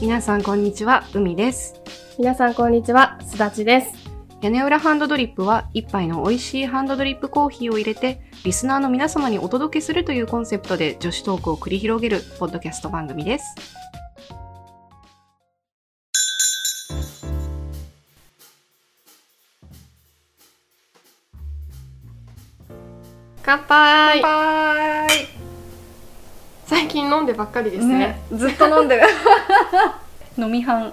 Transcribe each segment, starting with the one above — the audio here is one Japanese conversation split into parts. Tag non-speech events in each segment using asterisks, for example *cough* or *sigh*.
皆さんこんにちは、海です。皆さんこんにちは、すだちです。屋根裏ハンドドリップは一杯の美味しいハンドドリップコーヒーを入れてリスナーの皆様にお届けするというコンセプトで女子トークを繰り広げるポッドキャスト番組です。乾杯は最近飲んでばっかりですね。ずっと飲んでる。*laughs* 飲み半。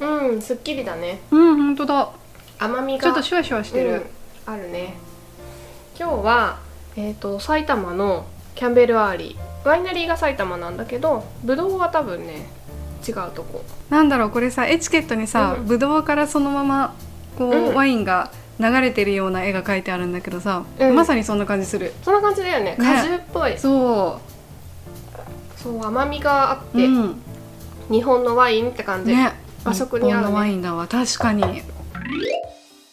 うん、すっきりだね。うん、本当だ。甘みがちょっとシュワシュワしてる。うんあるね。今日は、えっ、と、埼玉のキャンベルアーリー。ワイナリーが埼玉なんだけど、ぶどうは多分ね、違うとこ。なんだろうこれさエチケットにさ、うんぶどうからそのままこう、うんワインが流れてるような絵が描いてあるんだけどさ、うんまさにそんな感じする。そんな感じだよね。果汁っぽい。そそう、甘みがあっう。て、うん。日本のワインって感じ。ね。和食に合うね日本のワインだわ確かに。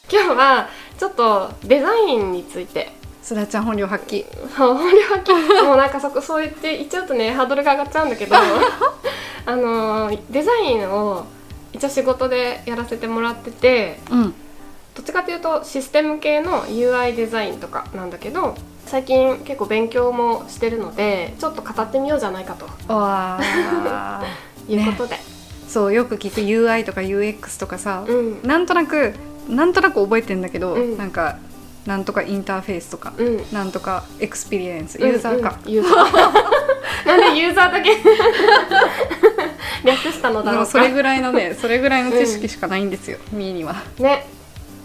今日は、ちょっとデザインについてすだちゃん本領発揮。本領発揮もうなんかそこそう言って言っちゃうとねハードルが上がっちゃうんだけど *laughs* あのーデザインを一応仕事でやらせてもらっててうん。どっちかというとシステム系の UI デザインとかなんだけど最近結構勉強もしてるのでちょっと語ってみようじゃないかと。*laughs* いうことで、そうよく聞く UI とか UX とかさ、うん。なんとなくなんとなく覚えてんだけど、うん。なんかなんとかインターフェースとか、うん。なんとかエクスペリエンスユーザーか、ユーザー。*laughs* なんでユーザーだけ *laughs* 略したのだろうそれぐらいのねそれぐらいの知識しかないんですよ、ミーには。ね、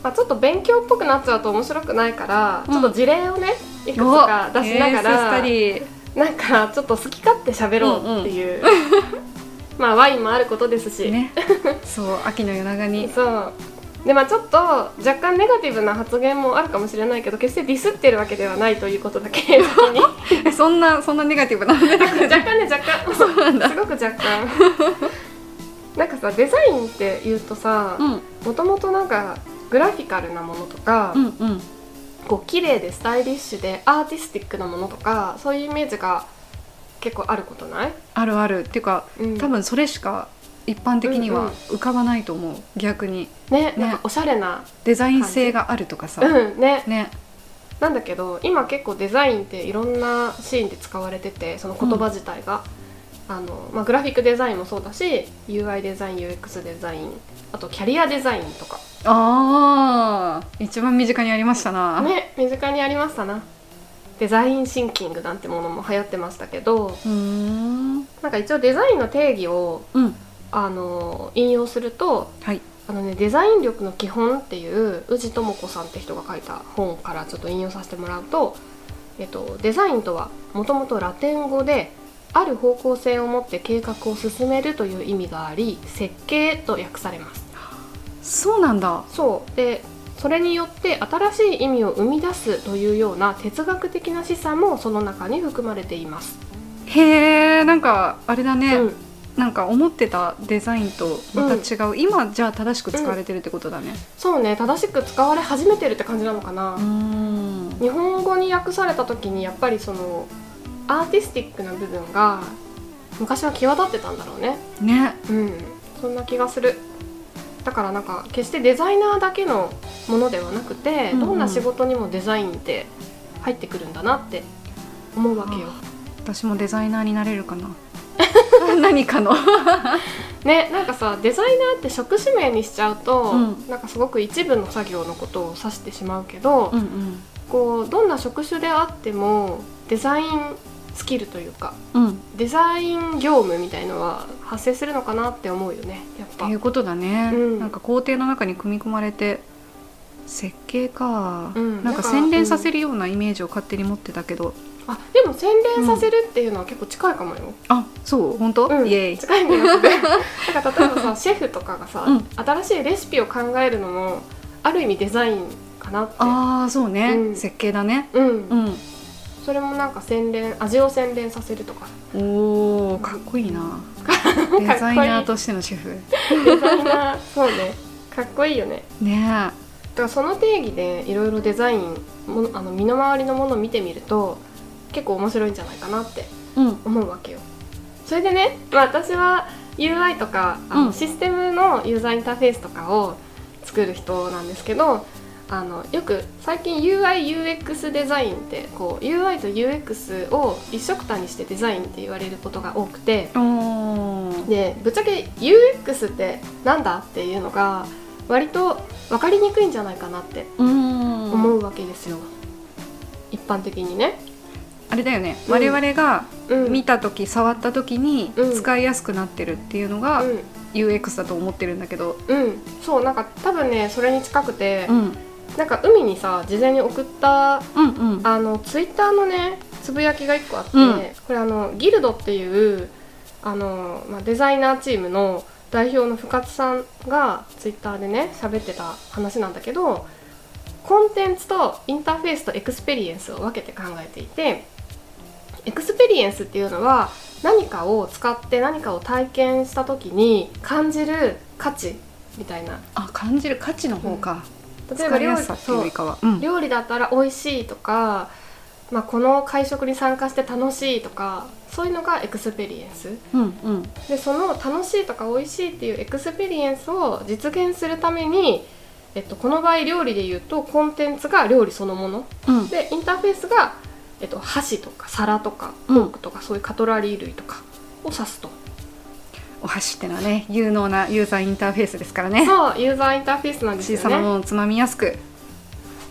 まあ、ちょっと勉強っぽくなっちゃうと面白くないから、うん。ちょっと事例をねいくつか出しながら、ディ。なんかちょっと好き勝手喋ろうっていう、*laughs* まあワインもあることですし、ね。*laughs* そう秋の夜長に。そう。でまあちょっと若干ネガティブな発言もあるかもしれないけど決してディスってるわけではないということだけ *laughs* そんなそんなネガティブな？若干ね若干。そうなんだ。すごく若干。なんかさデザインって言うとさうん。もともとなんかグラフィカルなものとか、うんうん。こう綺麗でスタイリッシュでアーティスティックなものとかそういうイメージが結構あることない、あるある。っていうかうん。多分それしか一般的にうんうん。は浮かばないと思う。逆に。ねなんかおしゃれなデザイン性があるとかさ、うんね。ね。なんだけど今結構デザインっていろんなシーンで使われててその言葉自体が、あのまあ、グラフィックデザインもそうだし UI デザイン UX デザインあとキャリアデザインとか。ああ一番身近にありましたな、ね身近にありましたな。デザインシンキングなんてものも流行ってましたけどうーん。なんか一応デザインの定義をうん。あの引用するとはい。あのね、デザイン力の基本っていう宇治智子さんって人が書いた本からちょっと引用させてもらうと、えっと、デザインとはもともとラテン語である方向性を持って計画を進めるという意味があり設計と訳されますそうなんだ。そう。でそれによって新しい意味を生み出すというような哲学的な示唆もその中に含まれています、へえんかあれだね、うん、なんか思ってたデザインとまた違う、今じゃあ正しく使われてるってことだね。そうね正しく使われ始めてるって感じなのかな、うーん。日本語に訳された時にやっぱりそのアーティスティックな部分が昔は際立ってたんだろうね。ね。うん。そんな気がするだからなんか決してデザイナーだけのものではなくて、うんうん。どんな仕事にもデザインって入ってくるんだなって思うわけよ。私もデザイナーになれるかな。*laughs* 何かの。*laughs* ねなんかさデザイナーって職種名にしちゃうと、うん。なんかすごく一部の作業のことを指してしまうけど、うんうん。こうどんな職種であってもデザインスキルというかうん。デザイン業務みたいのは発生するのかなって思うよねやっぱ。っていうことだね、うん。なんか工程の中に組み込まれて設計か、うん。なんか洗練させるようなイメージを勝手に持ってたけど、あでも洗練させるっていうのは結構近いかもよ、あそう？本当、うん。イエーイ。近い気がするなんか例えばさシェフとかがさ、うん。新しいレシピを考えるのもある意味デザインかなって。ああそうね、うん。設計だね。うん、うんそれもなんか洗練味を洗練させるとか。おおかっこいいな。*laughs* デザイナーとしての主婦デザイナーそうね。かっこいいよね。ね。だからその定義でいろいろデザインものあの身の回りのものを見てみると結構面白いんじゃないかなってえうん。思うわけよ。それでね、まあ、私は UI とかあの、うん。システムのユーザーインターフェースとかを作る人なんですけどあのよく最近 UIUX デザインってこう UI と UX を一緒くたにしてデザインって言われることが多くてでぶっちゃけ UX ってなんだっていうのが割と分かりにくいんじゃないかなってうん。思うわけですよ、一般的にね。あれだよね、うん。我々がうん。見た時触った時にうん。使いやすくなってるっていうのがうん。UX だと思ってるんだけど。うん、そうなんか多分ねそれに近くて、うんなんか海にさ事前に送ったうんうん。あのツイッターのねつぶやきが1個あって、うん。これあのギルドっていうあの、まあ、デザイナーチームの代表の深津さんがツイッターでね喋ってた話なんだけどコンテンツとインターフェースとエクスペリエンスを分けて考えていてエクスペリエンスっていうのは何かを使って何かを体験した時に感じる価値みたいな。あ感じる価値の方か、例えば料理料理だったら美味しいとか、まあ、この会食に参加して楽しいとかそういうのがエクスペリエンス。うんうん。でその楽しいとか美味しいっていうエクスペリエンスを実現するために、えっと、この場合料理で言うとコンテンツが料理そのもの。うん。でインターフェースが、えっと、箸とか皿とかフうん。ォークとか、そういうカトラリー類とかを指すと、お箸ってのはね有能なユーザーインターフェースですからね。そうユーザーインターフェースなんです小さなもよねのをつまみやすく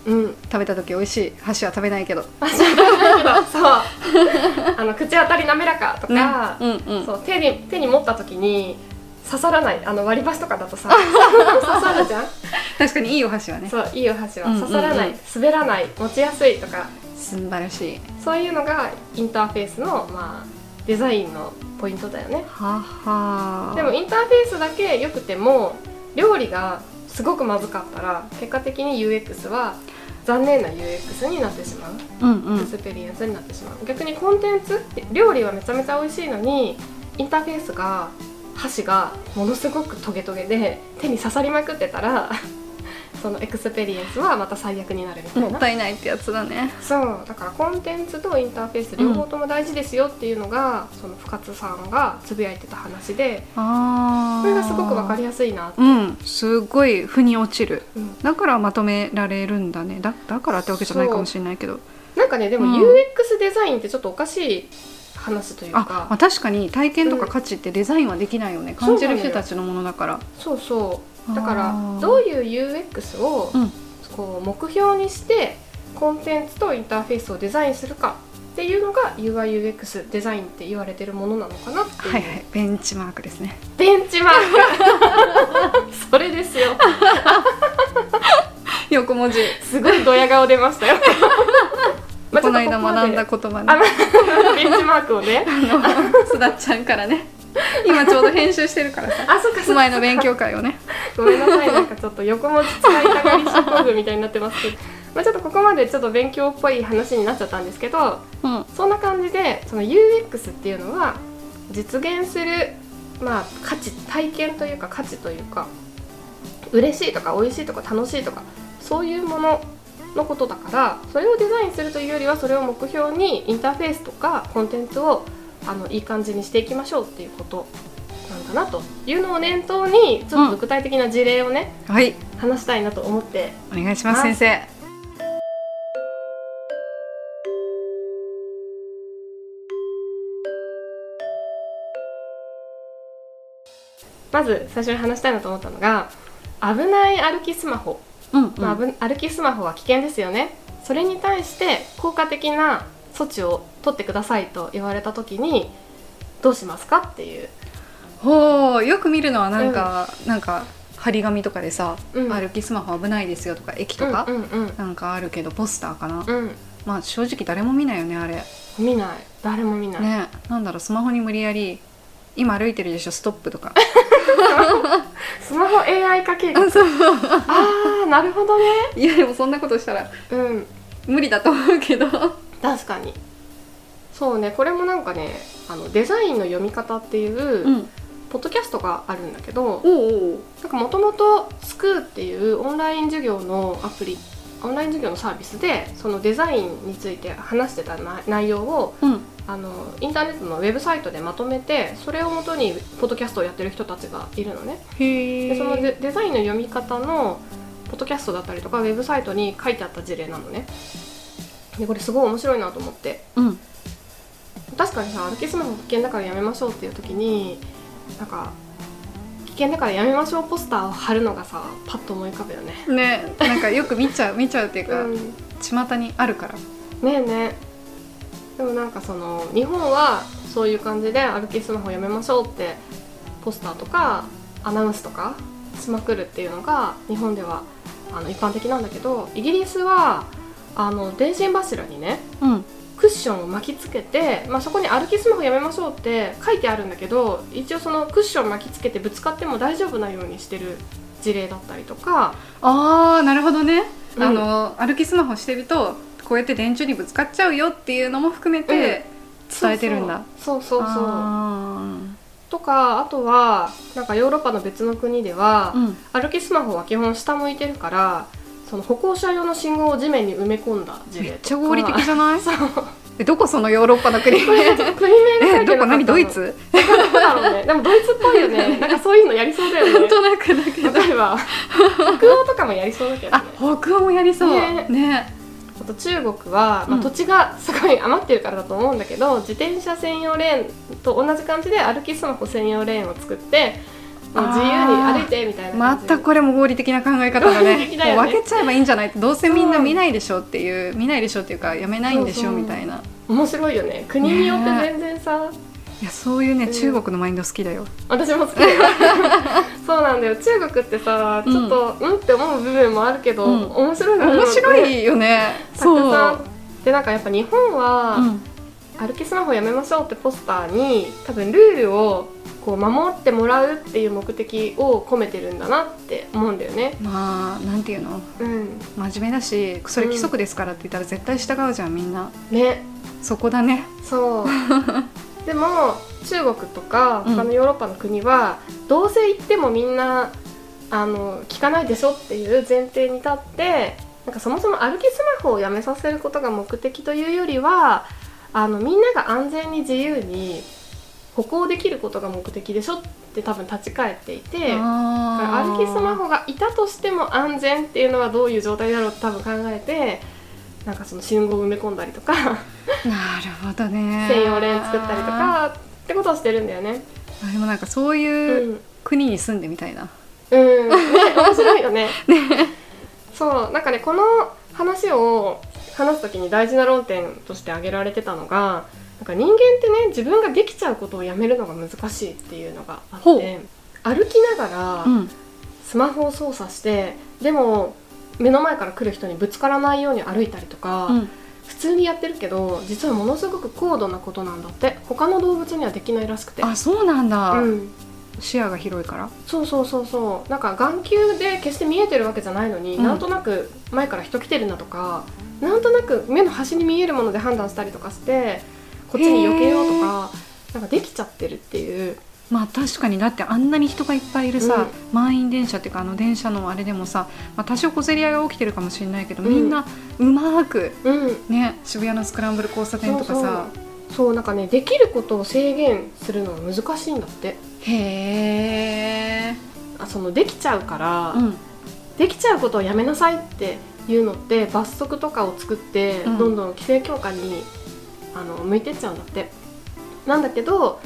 うん。食べた時美味しい箸は食べないけど。あそうそう。あの口当たり滑らかとか、ねうんうん。そう手に手に持った時に刺さらないあの割り箸とかだとさ *laughs* 刺さるじゃん。確かにいいお箸はね。そういいお箸は。うんうんうん。刺さらない、滑らない持ちやすいとか。素晴らしい。そういうのがインターフェースの、まあ、デザインのポイントだよね。はは。でもインターフェースだけ良くても料理がすごくまずかったら結果的に UX は残念な UX になってしまう。うんうん。エクスペリエンスになってしまう、逆にコンテンツ料理はめちゃめちゃ美味しいのにインターフェースが箸がものすごくトゲトゲで手に刺さりまくってたらそのエクスペリエンスはまた最悪になるみたいな。もったいないってやつだね。そうだからコンテンツとインターフェース両方とも大事ですよっていうのが、その深津さんがつぶやいてた話でああこれがすごく分かりやすいなって、うん。すごい腑に落ちる。うん。だからまとめられるんだね。だだからってわけじゃないかもしれないけど。なんかねでもうん。UX デザインってちょっとおかしい話というあ、かまあ、確かに体験とか価値ってデザインはできないよね、感じる人たちのものだから。そうそうだからどういう UX をうん。こう目標にしてコンテンツとインターフェースをデザインするかっていうのが UIUX デザインって言われてるものなのかなっていう、はいはい。ベンチマークですね。ベンチマーク。*laughs* それですよ。横文字。すごいドヤ顔出ましたよ。ま *laughs* あこの間学んだ言葉ね。あベンチマークをね。すだっちゃんからね *laughs* 今ちょうど編集してるからさ。あそっかそ前の勉強会をね。ごめんなさいなんかちょっと横文字使いたがり症候群みたいになってますけど、まあ、ちょっとここまでちょっと勉強っぽい話になっちゃったんですけどうん。そんな感じでその UX っていうのは実現する、まあ、価値体験というか価値というか嬉しいとか美味しいとか楽しいとかそういうもののことだからそれをデザインするというよりはそれを目標にインターフェースとかコンテンツをあのいい感じにしていきましょうっていうことなんだなというのを念頭にちょっと具体的な事例をね、はい。話したいなと思って。お願いします先生。まず最初に話したいなと思ったのが危ない歩きスマホ。うんうん。まあ、危歩きスマホは危険ですよね。それに対して効果的な措置を取ってくださいと言われた時にどうしますかっていう。ほうよく見るのはなんか、なんか張り紙とかでさ、うん。歩きスマホ危ないですよとか駅とか、うんうんなんかあるけどポスターかな、うん、うん、まあ正直誰も見ないよねあれ。見ない。誰も見ない、ね。なんだろうスマホに無理やり今歩いてるでしょストップとか。*laughs* スマホ AI 化計画。あそう。ああなるほどね。いやでもそんなことしたらうん。無理だと思うけど確かに。そうねこれもなんかねあのデザインの読み方っていう、ん。ポッドキャストがあるんだけどなんかもともとスクーっていうオンライン授業のアプリオンライン授業のサービスでそのデザインについて話してたな内容をうん。あのインターネットのウェブサイトでまとめてそれをもとにポッドキャストをやってる人たちがいるのね。でそのデデザインの読み方のポッドキャストだったりとかウェブサイトに書いてあった事例なのねでこれすごい面白いなと思って。うん。確かにさ歩きスマホ危険だからやめましょうっていう時になんか危険だからやめましょうポスターを貼るのがさパッと思い浮かぶよね。ねなんかよく見ちゃう *laughs* 見ちゃうっていうか、うん。巷にあるから。ねえねでもなんかその日本はそういう感じで歩きスマホやめましょうってポスターとかアナウンスとかしまくるっていうのが日本ではあの一般的なんだけどイギリスはあの電信柱にねうん。クッションを巻きつけて、まあ、そこに歩きスマホやめましょうって書いてあるんだけど一応そのクッション巻きつけてぶつかっても大丈夫なようにしてる事例だったりとか。ああなるほどね、うん。あの歩きスマホしてるとこうやって電柱にぶつかっちゃうよっていうのも含めて伝えてるんだ、そうそう。そうそうあとかあとはなんかヨーロッパの別の国では、ーうん。歩きスマホは基本下向いてるからその歩行者用の信号を地面に埋め込んだ事例めっちゃ合理的じゃない？どこそのヨーロッパの国国名えどこ？何？ドイツ？どこだろうね。でもドイツっぽいよね。*laughs* なんかそういうのやりそうだよね。なんとなくだけど。例えば北欧とかもやりそうだけどあね北欧もやりそう。ね。ね。あと中国は、まあ、うん。土地がすごい余ってるからだと思うんだけど、自転車専用レーンと同じ感じで歩きスマホ専用レーンを作ってもう自由に歩いてみたいなま感じ。たこれも合理的な考え方だね。*laughs* ね。もう分けちゃえばいいんじゃないどうせみんな見ないでしょっていう見ないでしょっていうかやめな。いんでしょみたいな面白いよね。国によって全然さ、いやそういうね、うん。中国のマインド好きだよ。私も好き *laughs* そうなんだよ。中国ってさちょっとうん、って思う部分もあるけど、うん。面白いの面白いよね。たくさん。でなんかやっぱ日本は、うん。歩きスマホやめましょうってポスターに多分ルールをこう守ってもらうっていう目的を込めてるんだなって思うんだよね。まあなんていうの？うん。真面目だしそれ規則ですからって言ったら絶対従うじゃんみんな。ね。そこだね。そう。*laughs* でも中国とかうん。他のヨーロッパの国は、どうせ行ってもみんなあの聞かないでしょっていう前提に立ってなんかそもそも歩きスマホをやめさせることが目的というよりはあのみんなが安全に自由に歩行できることが目的でしょって多分立ち返っていて歩きスマホがいたとしても安全っていうのはどういう状態だろうって多分考えてなんかその信号を埋め込んだりとかなるほどね。専用レーン作ったりとかってことをしてるんだよね。あでもなんかそうう、いうん。国に住んでみたいな、うん、ね面白いよね。そうなん。かねこの話を話す時に大事な論点として挙げられてたのがなんか人間ってね自分ができちゃうことをやめるのが難しいっていうのがあって歩きながらうん。スマホを操作してでも目の前から来る人にぶつからないように歩いたりとか、うん。普通にやってるけど実はものすごく高度なことなんだって。他の動物にはできないらしくて。あそうなんだ、うん。視野が広いから？そうそうそうそう。なんか眼球で決して見えてるわけじゃないのに、うん。なんとなく前から人来てるなとかなんとなく目の端に見えるもので判断したりとかしてこっちに避けようとかなんかできちゃってるっていう。まあ確かにだってあんなに人がいっぱいいるさ、満員電車っていうかあの電車のあれでもさ、まあ、多少小競り合いが起きてるかもしれないけど、うん。みんなうまーくうん。ね渋谷のスクランブル交差点とかさ。そうなんかねできることを制限するのは難しいんだって。へえあそのできちゃうから、うん。できちゃうことをやめなさいっていうのって罰則とかを作って、うん。どんどん規制強化にあの向いてっちゃうんだって。なんだけど、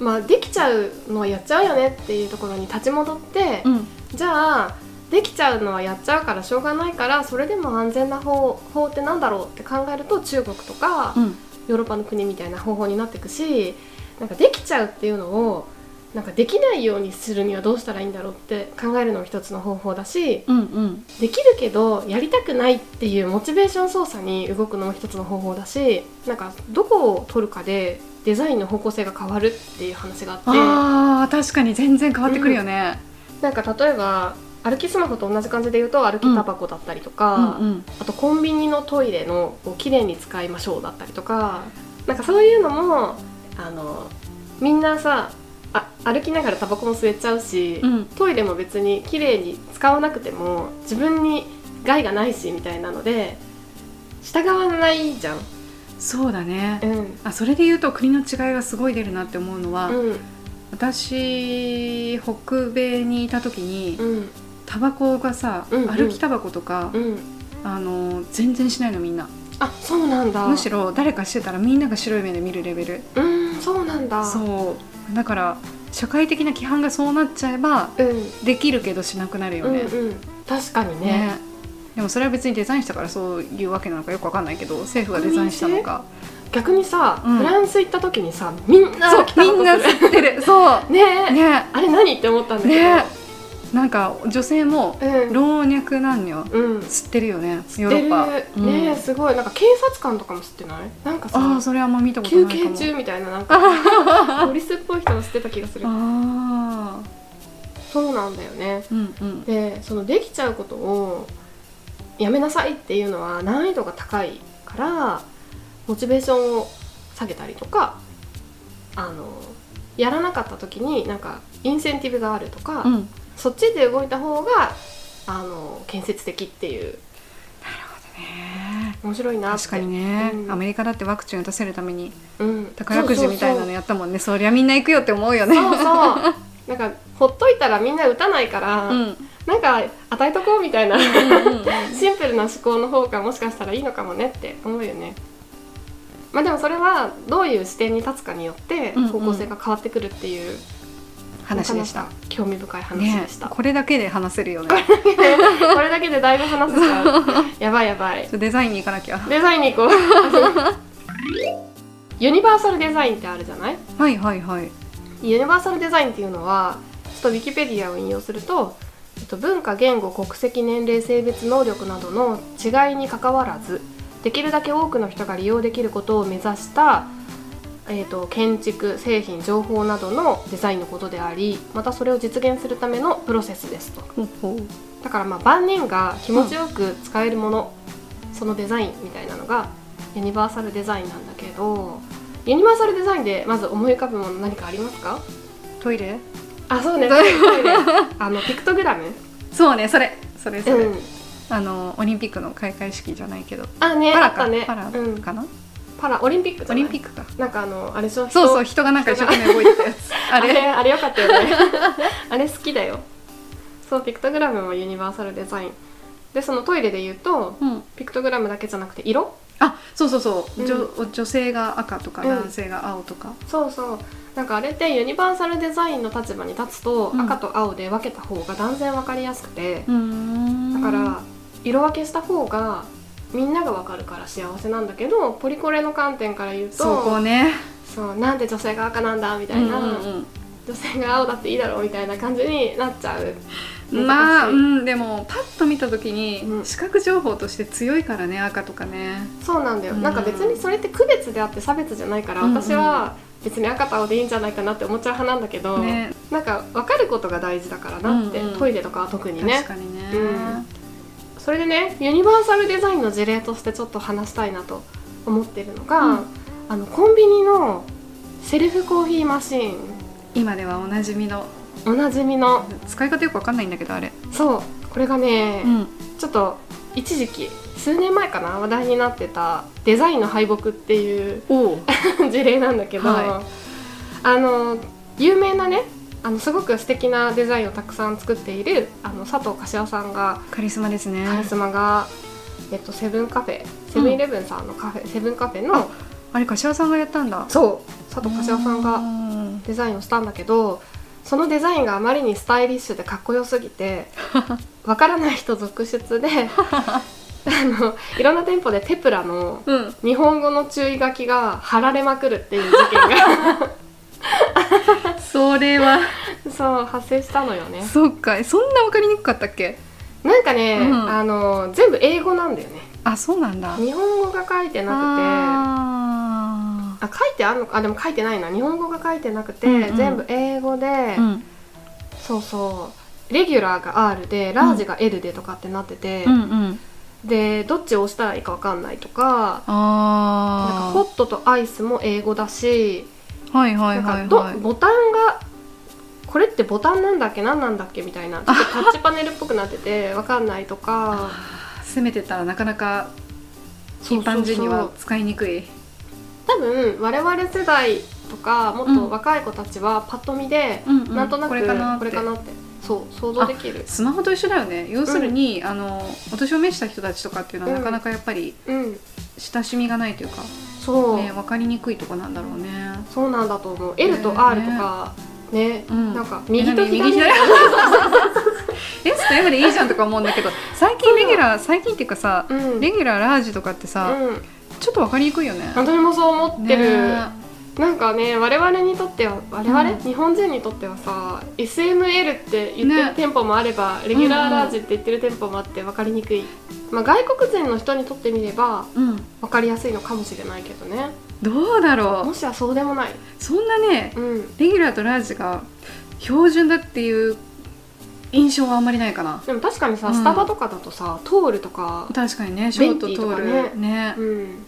まあ、できちゃうのはやっちゃうよねっていうところに立ち戻って、うん。じゃあできちゃうのはやっちゃうからしょうがないからそれでも安全な方法ってなんだろうって考えると中国とか、うん。ヨーロッパの国みたいな方法になっていくしなんかできちゃうっていうのをなんかできないようにするにはどうしたらいいんだろうって考えるのも一つの方法だしうんうん。できるけどやりたくないっていうモチベーション操作に動くのも一つの方法だしなんかどこを取るかでデザインの方向性が変わるっていう話があって。あー確かに全然変わってくるよね、なんか例えば歩きスマホと同じ感じで言うと歩きタバコだったりとか、うん。うんあとコンビニのトイレのこう綺麗に使いましょうだったりとかなんかそういうのもあのみんなさあ歩きながらタバコも吸えちゃうし、うん。トイレも別に綺麗に使わなくても自分に害がないしみたいなので従わないじゃん。そうだね。うん。あそれで言うと国の違いがすごい出るなって思うのは、うん。私北米にいた時にうん。タバコがさ、うんうん。歩きタバコとか、うん。あの全然しないのみんな。あそうなんだ。むしろ誰かしてたらみんなが白い目で見るレベル。うんそうなんだ。そうだから社会的な規範がそうなっちゃえばうん。できるけどしなくなるよね、うんうん。確かにね。ね。でもそれは別にデザインしたからそういうわけなのかよくわかんないけど政府がデザインしたのか。逆にさ、うん。フランス行った時にさみんなみんなってる。そう。る *laughs* ね。えね。あれ何って思ったんだけど、ねなんか女性もうん。老若男女うん。吸ってるよねヨ知ってる。ーロッパうん。ねえすごい。なんか警察官とかも知ってない？なんかさああそれあんま見たこと休ないかも。憩中みたいななんか。*laughs* ポリスっぽい人が知ってた気がする。ああそうなんだよね。うんうん。でそのできちゃうことをやめなさいっていうのは難易度が高いからモチベーションを下げたりとかあのやらなかった時になんかインセンティブがあるとか、うんそっちで動いた方があの建設的っていう。ね。面白いなって。確かにね、うん。アメリカだってワクチン打たせるためにうん、宝くじみたいなのやったもんね。そりゃみんな行くよって思うよね。そうそう。そうなんかほっといたらみんな打たないから、うん。なんか与えとこうみたいな。うんうんうん。シンプルな思考の方がもしかしたらいいのかもねって思うよね。まあでもそれはどういう視点に立つかによってうんうん。方向性が変わってくるっていう、話でした。興味深い話ねでした、これだけで話せるよね。*laughs* これだけでだいぶ話せちゃうやばい。やばいデザインに行かなきゃ。デザインに行こう。*laughs* ユニバーサルデザインってあるじゃない？はいはいはい。ユニバーサルデザインっていうのはちょっとウィキペディアを引用すると、文化言語国籍年齢性別能力などの違いにかかわらずできるだけ多くの人が利用できることを目指した、えっと、建築製品情報などのデザインのことでありまたそれを実現するためのプロセスですと。だからまあ万人が気持ちよく使えるもの、そのデザインみたいなのがユニバーサルデザインなんだけどユニバーサルデザインでまず思い浮かぶもの何かありますか？トイレ？あそうね。*laughs* トイレ。あのピクトグラム？そうねそれ。それそれ、うん。あのオリンピックの開会式じゃないけど。あねパラか、あったね。パラうん、かな、パラオリンピックオリンピックか。なんかあのあれでしょ？そうそう人人がなんか一生懸命動いてたやつ。あ *laughs* あれ？れあれよかったよね。*laughs* あれ好きだよ。そうピクトグラムもユニバーサルデザイン。でそのトイレで言うとうん。ピクトグラムだけじゃなくて色？あそうそうそう、うん。女女性が赤とかうん。男性が青とか、そうそう。なんかあれってユニバーサルデザインの立場に立つと、うん。赤と青で分けた方が断然分かりやすくて、だから色分けした方がみんなが分かるから幸せなんだけどポリコレの観点から言うとそこね。そうなんで女性が赤なんだみたいな、うんうん女性が青だっていいだろうみたいな感じになっちゃう。うんまあ、うん、でもパッと見た時に、うん。視覚情報として強いからね赤とかね。そうなんだよ、うん。なんか別にそれって区別であって差別じゃないから、うんうん。私は別に赤と青でいいんじゃないかなって思っちゃう派なんだけど、ね。なんか分かることが大事だからなって、うんうん。トイレとかは特にね。確かにね、うんそれでねユニバーサルデザインの事例としてちょっと話したいなと思ってるのが、うん。あのコンビニのセルフコーヒーマシーン。今ではおなじみの。おなじみの。使い方よくわかんないんだけどあれ、そう。これがね、うん、ちょっと一時期数年前かな話題になってたデザインの敗北っていうお *laughs* 事例なんだけど、はあの有名なねあのすごく素敵なデザインをたくさん作っているあの佐藤柏さんがカリスマですね。カリスマが、えっと、セブンカフェセブンイレブンさんのカフェ、セブンカフェのあれ柏さんがやったんだ。そう佐藤柏さんうがん。デザインをしたんだけどそのデザインがあまりにスタイリッシュでかっこよすぎて *laughs* わからない人続出で *laughs* あのいろんな店舗でテプラのうん。日本語の注意書きが貼られまくるっていう事件がそれは。そう発生したのよね。そっか。そんなわかりにくかったっけ？なんかね、うん。あの全部英語なんだよね。あそうなんだ。日本語が書いてなくて。ああ書いてあるのか？あでも書いてないな。日本語が書いてなくて、うんうん。全部英語で、ーうん。そうそう。レギュラーが R でラージが L でとかってなってて、うん。うんでどっちを押したらいいか分かんないとかなんかあホットとアイスも英語だしあはいはいはいはい。ボタンがこれってボタンなんだっけ何なんだっけみたいな *laughs* ちょっとタッチパネルっぽくなってて分かんないとか。攻めてたらなかなか一般人には使いにくい。多分我々世代とかもっと若い子たちはパッと見で、うん。うんなんとなくこれかなって。これかなって。そう想像できる。スマホと一緒だよね。要するに、あのお年を召した人たちとかっていうのは、うんなかなかやっぱりうん。親しみがないというか、そう、ね、分かりにくいとこなんだろうねそうなんだと思う。L と R とかね、うん。なんか右と左。右左 S と M でい？いじゃんとか思うんだけど最近レギュラー最近っていうかさうん。レギュラーラージとかってさ、うん。ちょっと分かりにくいよね。私もそう思ってる、ね。なんかね我々にとっては我々、うん。日本人にとってはさ SML って言ってね。る店舗もあれば、レギュラーラージって言ってる店舗もあって分かりにくい、まあ、外国人の人にとってみればうん。分かりやすいのかもしれないけどねどうだろう。もしはそうでもない。そんなねうん。レギュラーとラージが標準だっていう印象はあんまりないかな。でも確かにさ、うん。スタバとかだとさトールとか確かにねショートベンティと通るかね。ねうん。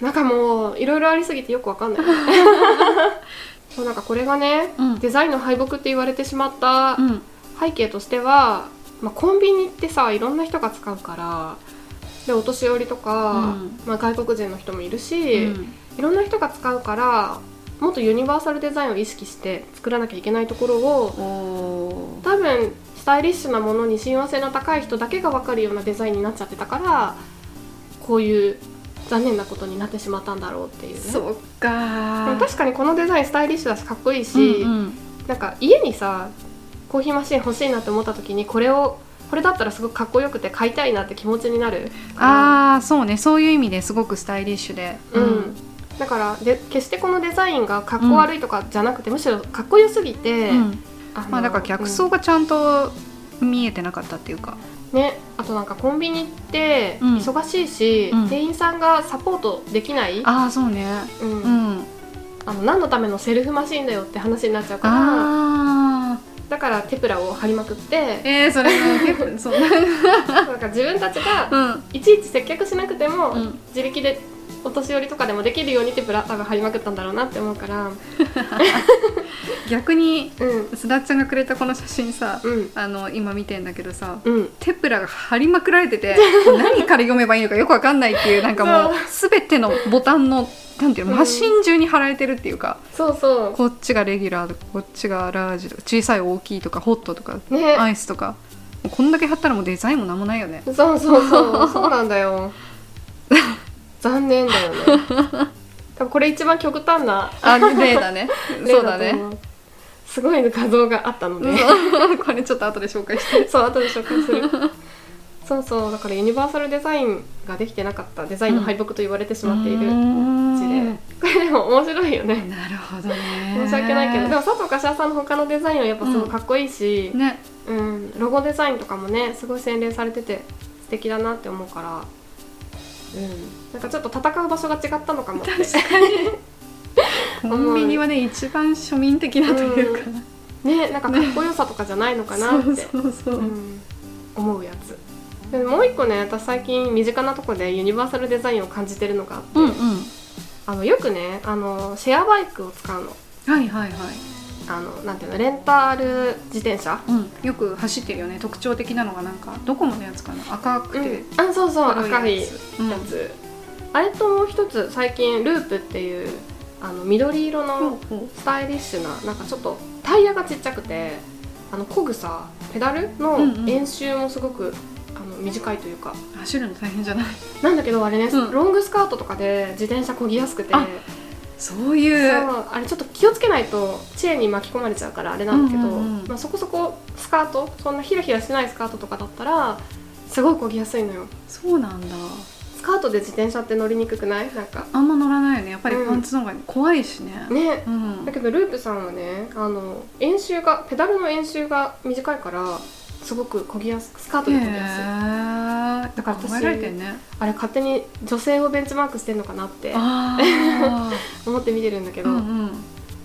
なんかもういろいろありすぎてよくわかんない。*laughs* そうなんかこれがねうん。デザインの敗北って言われてしまったうん。背景としては、まあ、コンビニってさいろんな人が使うからでお年寄りとか、うん。まあ、外国人の人もいるうし、んいろんな人が使うからもっとユニバーサルデザインを意識して作らなきゃいけないところを多分スタイリッシュなものに親和性の高い人だけが分かるようなデザインになっちゃってたからこういう残念なことになってしまったんだろうっていうね。そっでもか確かにこのデザインスタイリッシュだしかっこいいし、うんうん。なんか家にさコーヒーマシン欲しいなって思った時にこれをこれだったらすごくかっこよくて買いたいなって気持ちになるああそうね。そういう意味ですごくスタイリッシュで。うん、だからで決してこのデザインがかっこ悪いとかじゃなくて、むしろかっこよすぎて、まあだから客層がちゃんと見えてなかったっていうか。うん。ねあとなんかコンビニってうん。忙しいし、うん。店員さんがサポートできない、ああそうね。うん。うん。あの何のためのセルフマシンだよって話になっちゃうからだからテプラを貼りまくってえー、それも結構そう *laughs* なんか自分たちがうん。いちいち接客しなくても、うん。自力でお年寄りとかでもできるようにテプラ多分貼りまくったんだろうなって思うから。*laughs* 逆にうん。すだっちゃんがくれたこの写真さ、うん。あの今見てんだけどさうん。テプラが貼りまくられてて *laughs* 何から読めばいいのかよくわかんないっていうなんかもう全てのボタンのなんていうのうん。マシン中に貼られてるっていうか、そうそこっちがレギュラーとかこっちがラージとか小さい大きいとかホットとかうね。アイスとかこんだけ貼ったらもうデザインもなんもないよね。そうそうそう。*laughs* そうなんだよ残念だよね。*laughs* 多分これ一番極端なあ例だね。例 *laughs* そうだね。すごい画像があったので。*laughs* これちょっと後で紹介して。そう後で紹介する。そうそうだからユニバーサルデザインができてなかったデザインの敗北と言われてしまっているうーうちんで。これでも面白いよね。なるほどね。申し訳ないけどでも佐藤柏さんの他のデザインはやっぱすごいかっこいいし、ね。うんロゴデザインとかもねすごい洗練されてて素敵だなって思うからうんなんかちょっと戦う場所が違ったのかもって。*laughs* コンビニはね一番庶民的なというか、ねなんかかっこよさとかじゃないのかなって、そうそうそう、う。ん、思うやつ。でもう一個ね私最近身近なとこでユニバーサルデザインを感じてるのがあって、うんうん。あのよくねあのシェアバイクを使うの。はいはいはい、あのなんていうのレンタル自転車？うん、よく走ってるよね。特徴的なのがなんかドコモのやつかな？赤くて、うん、あそうそう。黒赤いやつ、あれともう一つ最近ループっていうあの緑色うんのスタイリッシュななんかちょっとタイヤがちっちゃくてあの漕ぐさペダルの円周もすごく、あの短いというか。走るの大変じゃない？なんだけどあれね、うん。ロングスカートとかで自転車漕ぎやすくて。あそういう。あれちょっと気をつけないとチェーンに巻き込まれちゃうからあれなんだけど、うんうんうん。まあ、そこそこスカートそんなヒラヒラしてないスカートとかだったらすごい漕ぎやすいのよ。そうなんだ。スカートで自転車って乗りにくくない？なんか。あんま乗らないよね。やっぱりうん。パンツの方が怖いしね、ね。うん。だけどループさんはねあの円周がペダルの円周が短いからすごく漕ぎやすスカートへで漕ぎやすい。えだから考えられてんねあれ勝手に女性をベンチマークしてんのかなってあ *laughs* 思って見てるんだけあど、うんうん。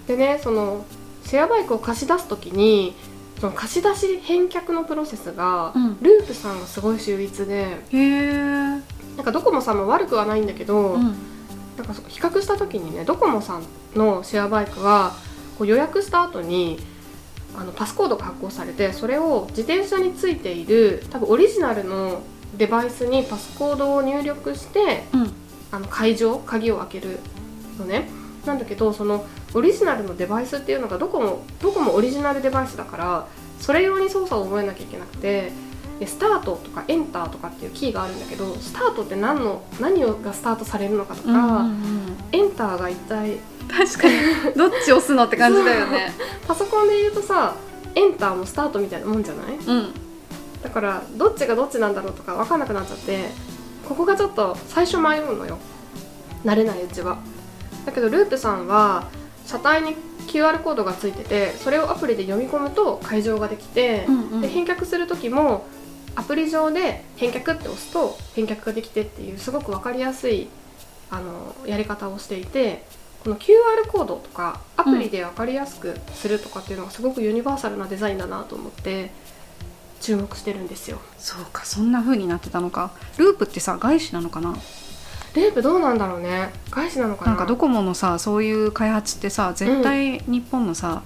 でねそのシェアバイクを貸し出す時にその貸し出し返却のプロセスが、うん。ループさんがすごい秀逸でへえなんかドコモさんも悪くはないんだけど、うん。なんか比較した時にねドコモさんのシェアバイクはこう予約した後にあのパスコードが発行されてそれを自転車についている多分オリジナルのデバイスにパスコードを入力してうん。あの解錠鍵を開けるのね。なんだけどそのオリジナルのデバイスっていうのがどこもどこもオリジナルデバイスだからそれ用に操作を覚えなきゃいけなくてでスタートとかエンターとかっていうキーがあるんだけどスタートって何の何をがスタートされるのかとか、うんうんうん。エンターが一体確かに。*laughs* どっち押すのって感じだよね。パソコンで言うとさエンターもスタートみたいなもんじゃない？うん。だからどっちがどっちなんだろうとか分かんなくなっちゃってここがちょっと最初迷うのよ。慣れないうちは。だけどループさんは車体に QR コードがついててそれをアプリで読み込むと解錠ができて、うんうん。で返却する時もアプリ上で返却って押すと返却ができてっていうすごく分かりやすいあのやり方をしていてこの QR コードとかアプリで分かりやすくするとかっていうのがすごくユニバーサルなデザインだなと思って注目してるんですよ。そうかそんな風になってたのか。ループってさ外資なのかな？レープどうなんだろうね。外資なのかな？なんかドコモのさそういう開発ってさ絶対日本のさ、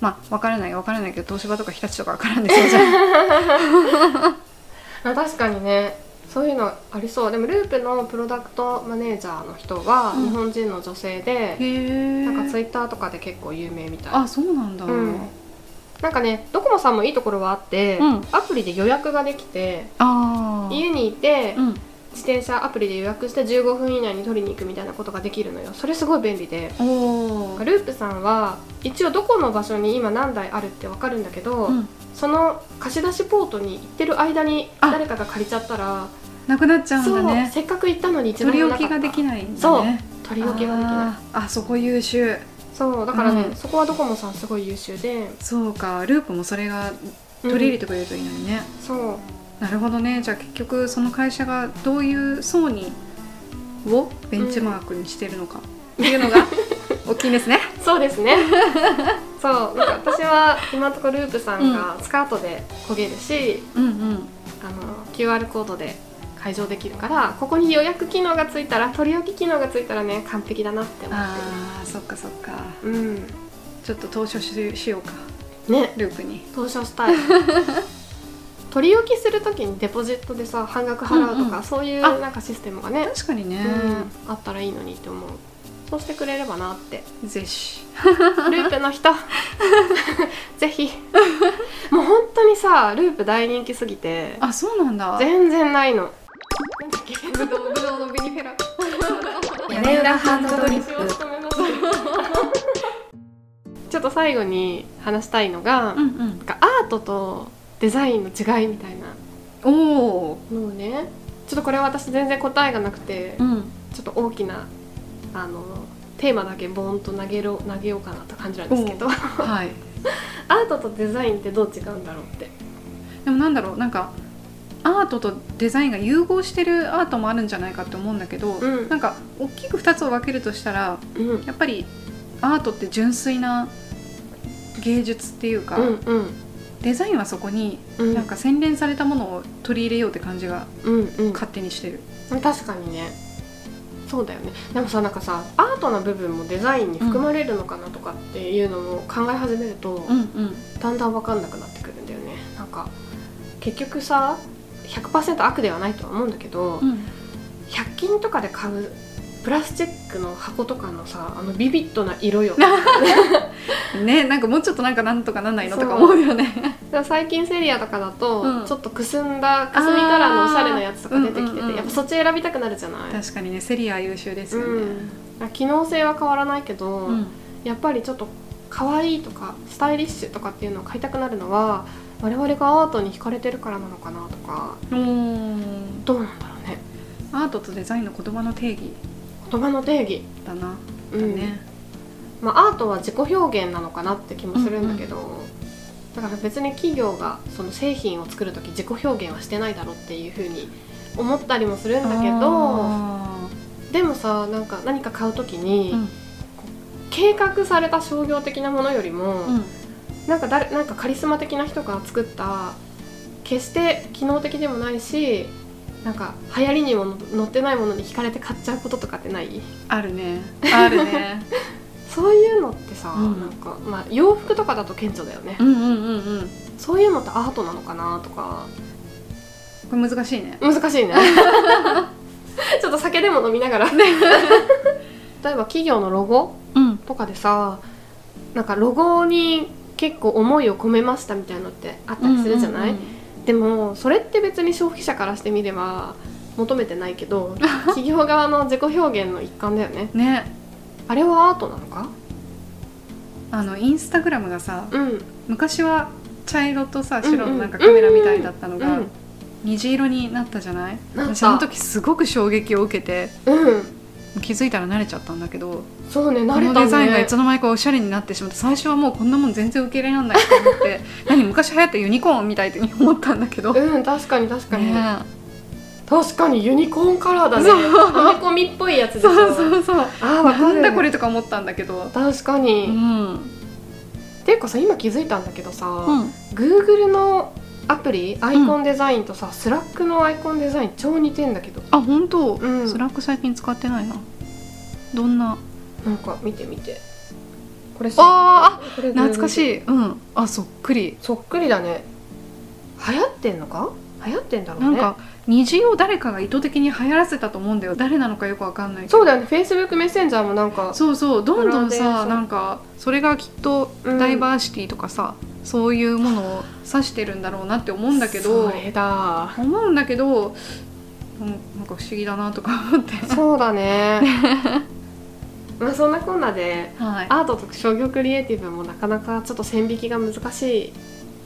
まあ分からない分からないけど東芝とか日立とか分からんですよじゃん。*laughs* あ確かにねそういうのありそう。でもループのプロダクトマネージャーの人はうん。日本人の女性で、へえなんかツイッターとかで結構有名みたい。あそうなんだ、うん。なんかねドコモさんもいいところはあって、うん。アプリで予約ができて家にいて、うん自転車アプリで予約して15分以内に取りに行くみたいなことができるのよ。それすごい便利で。ループさんは一応どこの場所に今何台あるって分かるんだけど、うん。その貸し出しポートに行ってる間にあ。誰かが借りちゃったらなくなっちゃうんそう、だねせっかく行ったのに一番取り置きができないんだね。そう取り置きができない。あそこ優秀。そうだからね、うん。そこはドコモさんすごい優秀で、そうか。ループもそれが取り入れてくれるといいのにね、そうなるほどね。じゃあ結局その会社がどういう層にをベンチマークにしてるのかっていうのが大きいんですね。*laughs* そうですね。*laughs* そうなんか私は今のところループさんがスカートで焦げるし、うんうん。あの QR コードで解錠できるからここに予約機能がついたら取り置き機能がついたらね完璧だなって思って。あーそっかそっか。るうん。ちょっと投書ししようか。ね。ループに。投書したい *laughs* 取り置きするときにデポジットでさ半額払うとか、うんうん。そういうあなんかシステムがね、確かにね、うん、あったらいいのにって思う。そうしてくれればなって。ぜひ。*laughs* ループの人。*laughs* ぜひ。もう本当にさループ大人気すぎて。あそうなんだ。全然ないの。ぶどうぶどうのベニフェラ。屋根裏ハンドドリップ。*laughs* ちょっと最後に話したいのが、うんうん。アートとデザインの違いみたいな。おおのをねちょっとこれは私全然答えがなくて、うん。ちょっと大きなあのテーマだけボーンと投げろ投げようかなって感じなんですけど。アはい。*laughs* ートとデザインってどう違うんだろうって。でもなんだろうなんかアートとデザインが融合してるアートもあるんじゃないかって思うんだけど、うん。なんか大きく2つを分けるとしたらうん。やっぱりアートって純粋な芸術っていうか、うんうんデザインはそこにうん。なんか洗練されたものを取り入れようって感じがうんうん。勝手にしてる、確かにね。そうだよね。でもさなんかさアートな部分もデザインに含まれるのかなとかっていうのも考え始めると、うんうん。だんだん分かんなくなってくるんだよね。なんか結局さ100%悪ではないとは思うんだけど、うん。100均とかで買うプラスチックの箱とかのさあのビビッドな色よ。*laughs* ねなんかもうちょっとなんかなんとかなんないのとか思うよね。*laughs* 最近セリアとかだと、うん。ちょっとくすんだくすみカラー。のおしゃれなやつとか出てきてて、うんうんうん。やっぱそっち選びたくなるじゃない？確かにねセリア優秀ですよね、うん、機能性は変わらないけど、うん。やっぱりちょっと可愛いとかスタイリッシュとかっていうのを買いたくなるのは我々がアートに惹かれてるからなのかなとか。おー。どうなんだろうね。アートとデザインの言葉の定義言葉の定義。だな、うん。だね。まあ、アートは自己表現なのかなって気もするんだけど、だから別に企業がその製品を作る時自己表現はしてないだろうっていうふうに思ったりもするんだけどあでもさなんか何か買う時に、ーうん。計画された商業的なものよりも、うん。なんか誰なんかカリスマ的な人が作った決して機能的でもないしなんか流行りにも載ってないものに惹かれて買っちゃうこととかってない？あるね。あるね。*laughs* そういうのってさ、うん。なんか、まあ、洋服とかだと顕著だよね、うんうんうんうん。そういうのってアートなのかなとか。これ難しいね。難しいね。*laughs* ちょっと酒でも飲みながら。*laughs* 例えば企業のロゴうん。とかでさなんかロゴに結構思いを込めましたみたいなのってあったりするじゃない、うんうんでもそれって別に消費者からしてみれば求めてないけど *laughs* 企業側の自己表現の一環だよね。うんね。あれはアートなのか？あのインスタグラムがさうん。昔は茶色とさ白のなんかカメラみたいだったのがうん虹色になったじゃない？私あの時すごく衝撃を受けて。うん気づいたら慣れちゃったんだけどそうね慣これたのデザインがいねつの間にかおしゃれになってしまって最初はもうこんなもん全然受け入れられないと思って *laughs* 何昔流行ったユニコーンみたいって思ったんだけど、ねうん確かに確かに、え確かにユニコーンカラーだね。ユニコーンみっぽいやつでしょそうそうそうあなんだこれとか思ったんだけど。う確かに、っん。ていうかさ今気づいたんだけどさ、うん。Google のアプリアイコンデザインとさ、 Slack のアイコンデザイン超似てんだけど。あ本当、うん。 Slack 最近使ってないな。どんな？なんか見て見て。これあこれ懐かしい。いうん。あそっくり。そっくりだね。流行ってんのか？流行ってんだろうね。なんか虹を誰かが意図的に流行らせたと思うんだよ。誰なのかよくわかんないけど。そうだよね。Facebook メッセンジャーもなんか。そうそう。どんどんさなんかそれがきっとうん。ダイバーシティとかさ、そういうものを指してるんだろうなって思うんだけど思うんだけどうんなんか不思議だなとか思って。そうだね。*laughs* まあそんなこんなではい。アートと商業クリエイティブもなかなかちょっと線引きが難しい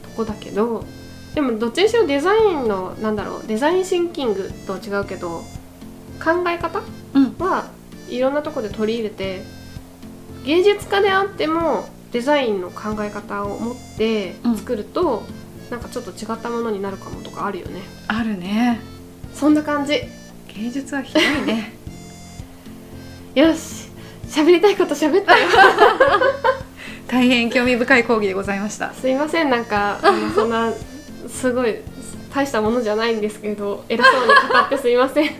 とこだけどでもどっちにしろデザインのなんだろうデザインシンキングとは違うけど考え方うん。はいろんなとこで取り入れて芸術家であってもデザインの考え方を持ってうん。作ると、なんかちょっと違ったものになるかもとかあるよね。あるね。そんな感じ。芸術は広いね。*laughs* よし。喋りたいこと喋ったよ。大変興味深い講義でございました。すいません。なんかそんなすごい大したものじゃないんですけど偉そうに語ってすいません。*laughs*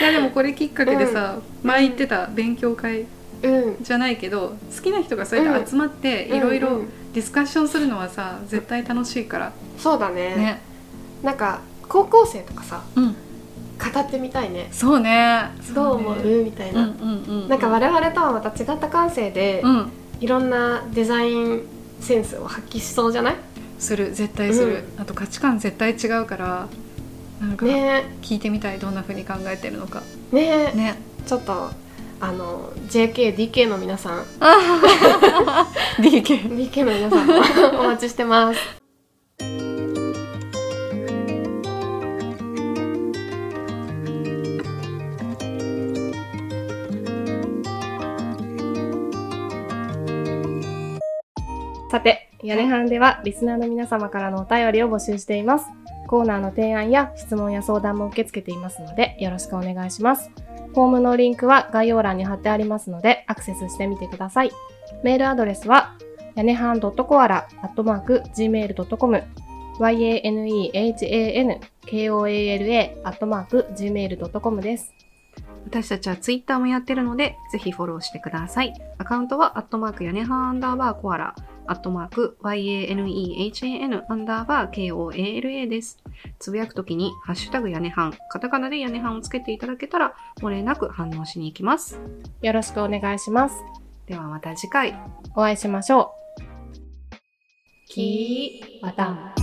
いやでもこれきっかけでさ、前言ってた勉強会うんじゃないけど好きな人がそうやって集まっていろいろうんうんディスカッションするのはさ絶対楽しいから。そうだね。ね。なんか高校生とかさうん。語ってみたいね。そうね。どう思う？ね。みたいうんうな、んうん。なんか我々とはまた違った感性で、うん。いろんなデザインセンスを発揮しそうじゃない？する。絶対する、あと価値観絶対違うからなんかね。聞いてみたい。どんな風に考えてるのか。えね。えね。ちょっとあの JKDK の皆さん。*laughs* DK DK の皆さんお待ちしてます。さて、屋根班ではリスナーの皆様からのお便りを募集しています。コーナーの提案や質問や相談も受け付けていますので、よろしくお願いします。フォームのリンクは概要欄に貼ってありますので、アクセスしてみてください。メールアドレスは、やねはん .coala.gmail.com yanehankoala.gmail.com です。私たちはツイッターもやってるのでぜひフォローしてくださいアカウントはアットマーク屋根半アンダーバーコアラアットマーク yanehan アンダーバー koala ですつぶやくときにハッシュタグ屋根半カタカナで屋根半をつけていただけたら漏れなく反応しに行きますよろしくお願いします。ではまた次回お会いしましょう。きまた。